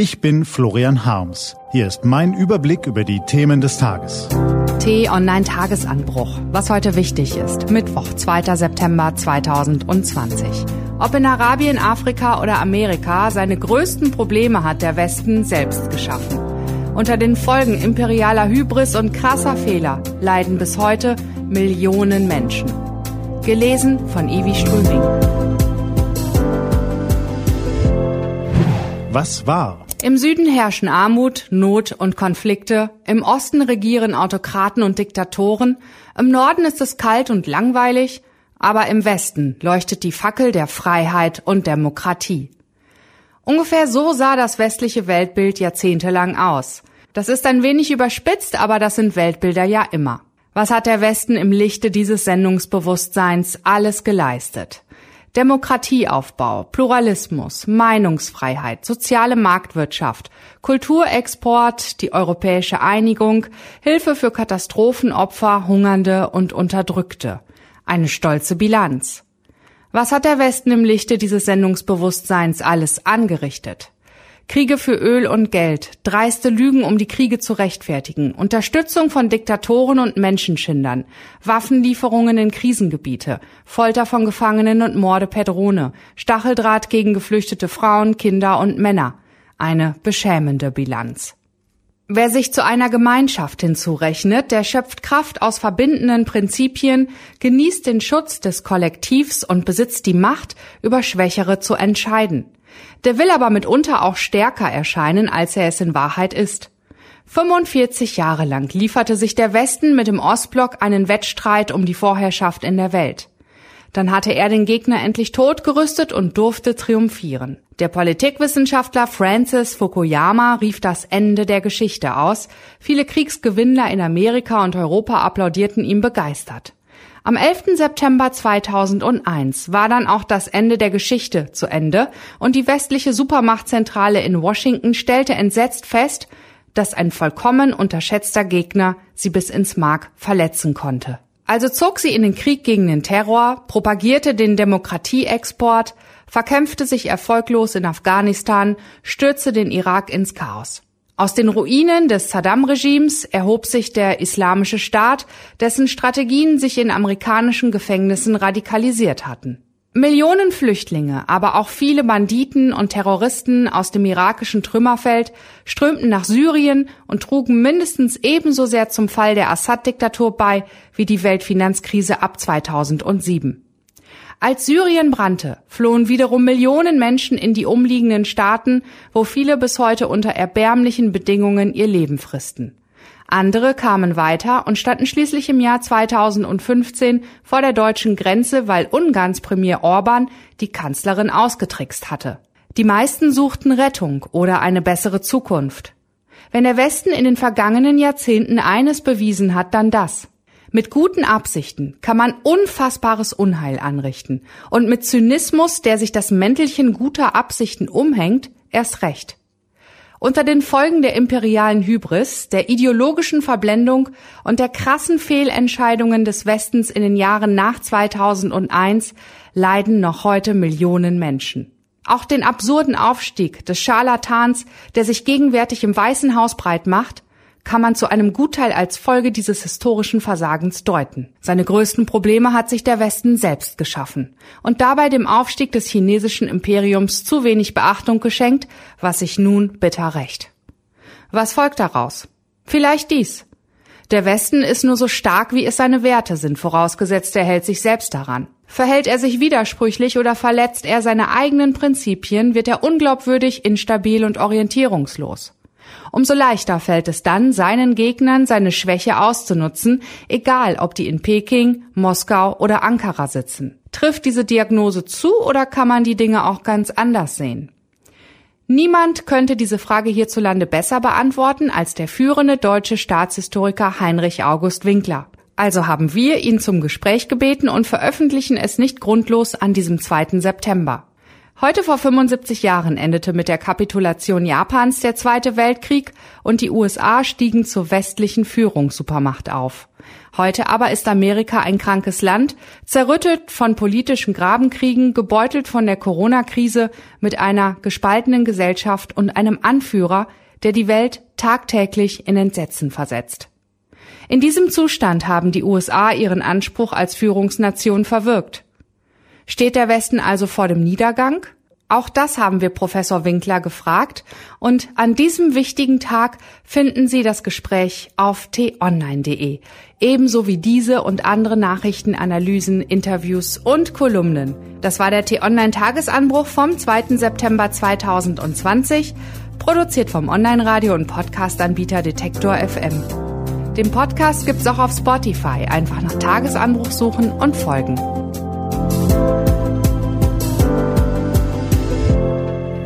Ich bin Florian Harms. Hier ist mein Überblick über die Themen des Tages. T-Online-Tagesanbruch. Was heute wichtig ist. Mittwoch, 2. September 2020. Ob in Arabien, Afrika oder Amerika, seine größten Probleme hat der Westen selbst geschaffen. Unter den Folgen imperialer Hybris und krasser Fehler leiden bis heute Millionen Menschen. Gelesen von Ivi Strübing. Was war? Im Süden herrschen Armut, Not und Konflikte, im Osten regieren Autokraten und Diktatoren, im Norden ist es kalt und langweilig, aber im Westen leuchtet die Fackel der Freiheit und Demokratie. Ungefähr so sah das westliche Weltbild jahrzehntelang aus. Das ist ein wenig überspitzt, aber das sind Weltbilder ja immer. Was hat der Westen im Lichte dieses Sendungsbewusstseins alles geleistet? Demokratieaufbau, Pluralismus, Meinungsfreiheit, soziale Marktwirtschaft, Kulturexport, die europäische Einigung, Hilfe für Katastrophenopfer, Hungernde und Unterdrückte. Eine stolze Bilanz. Was hat der Westen im Lichte dieses Sendungsbewusstseins alles angerichtet? Kriege für Öl und Geld, dreiste Lügen, um die Kriege zu rechtfertigen, Unterstützung von Diktatoren und Menschenschindern, Waffenlieferungen in Krisengebiete, Folter von Gefangenen und Morde per Drohne, Stacheldraht gegen geflüchtete Frauen, Kinder und Männer. Eine beschämende Bilanz. Wer sich zu einer Gemeinschaft hinzurechnet, der schöpft Kraft aus verbindenden Prinzipien, genießt den Schutz des Kollektivs und besitzt die Macht, über Schwächere zu entscheiden. Der will aber mitunter auch stärker erscheinen, als er es in Wahrheit ist. 45 Jahre lang lieferte sich der Westen mit dem Ostblock einen Wettstreit um die Vorherrschaft in der Welt. Dann hatte er den Gegner endlich totgerüstet und durfte triumphieren. Der Politikwissenschaftler Francis Fukuyama rief das Ende der Geschichte aus. Viele Kriegsgewinnler in Amerika und Europa applaudierten ihm begeistert. Am 11. September 2001 war dann auch das Ende der Geschichte zu Ende und die westliche Supermachtzentrale in Washington stellte entsetzt fest, dass ein vollkommen unterschätzter Gegner sie bis ins Mark verletzen konnte. Also zog sie in den Krieg gegen den Terror, propagierte den Demokratieexport, verkämpfte sich erfolglos in Afghanistan, stürzte den Irak ins Chaos. Aus den Ruinen des Saddam-Regimes erhob sich der Islamische Staat, dessen Strategien sich in amerikanischen Gefängnissen radikalisiert hatten. Millionen Flüchtlinge, aber auch viele Banditen und Terroristen aus dem irakischen Trümmerfeld strömten nach Syrien und trugen mindestens ebenso sehr zum Fall der Assad-Diktatur bei wie die Weltfinanzkrise ab 2007. Als Syrien brannte, flohen wiederum Millionen Menschen in die umliegenden Staaten, wo viele bis heute unter erbärmlichen Bedingungen ihr Leben fristen. Andere kamen weiter und standen schließlich im Jahr 2015 vor der deutschen Grenze, weil Ungarns Premier Orban die Kanzlerin ausgetrickst hatte. Die meisten suchten Rettung oder eine bessere Zukunft. Wenn der Westen in den vergangenen Jahrzehnten eines bewiesen hat, dann das. Mit guten Absichten kann man unfassbares Unheil anrichten und mit Zynismus, der sich das Mäntelchen guter Absichten umhängt, erst recht. Unter den Folgen der imperialen Hybris, der ideologischen Verblendung und der krassen Fehlentscheidungen des Westens in den Jahren nach 2001 leiden noch heute Millionen Menschen. Auch den absurden Aufstieg des Scharlatans, der sich gegenwärtig im Weißen Haus breit macht, kann man zu einem Gutteil als Folge dieses historischen Versagens deuten. Seine größten Probleme hat sich der Westen selbst geschaffen und dabei dem Aufstieg des chinesischen Imperiums zu wenig Beachtung geschenkt, was sich nun bitter rächt. Was folgt daraus? Vielleicht dies. Der Westen ist nur so stark, wie es seine Werte sind, vorausgesetzt er hält sich selbst daran. Verhält er sich widersprüchlich oder verletzt er seine eigenen Prinzipien, wird er unglaubwürdig, instabil und orientierungslos. Umso leichter fällt es dann, seinen Gegnern seine Schwäche auszunutzen, egal ob die in Peking, Moskau oder Ankara sitzen. Trifft diese Diagnose zu oder kann man die Dinge auch ganz anders sehen? Niemand könnte diese Frage hierzulande besser beantworten als der führende deutsche Staatshistoriker Heinrich August Winkler. Also haben wir ihn zum Gespräch gebeten und veröffentlichen es nicht grundlos an diesem 2. September. Heute vor 75 Jahren endete mit der Kapitulation Japans der Zweite Weltkrieg und die USA stiegen zur westlichen Führungssupermacht auf. Heute aber ist Amerika ein krankes Land, zerrüttet von politischen Grabenkriegen, gebeutelt von der Corona-Krise, mit einer gespaltenen Gesellschaft und einem Anführer, der die Welt tagtäglich in Entsetzen versetzt. In diesem Zustand haben die USA ihren Anspruch als Führungsnation verwirkt. Steht der Westen also vor dem Niedergang? Auch das haben wir Professor Winkler gefragt und an diesem wichtigen Tag finden Sie das Gespräch auf t-online.de, ebenso wie diese und andere Nachrichten, Analysen, Interviews und Kolumnen. Das war der T-Online Tagesanbruch vom 2. September 2020, produziert vom Online-Radio und Podcast-Anbieter Detektor FM. Den Podcast gibt's auch auf Spotify. Einfach nach Tagesanbruch suchen und folgen.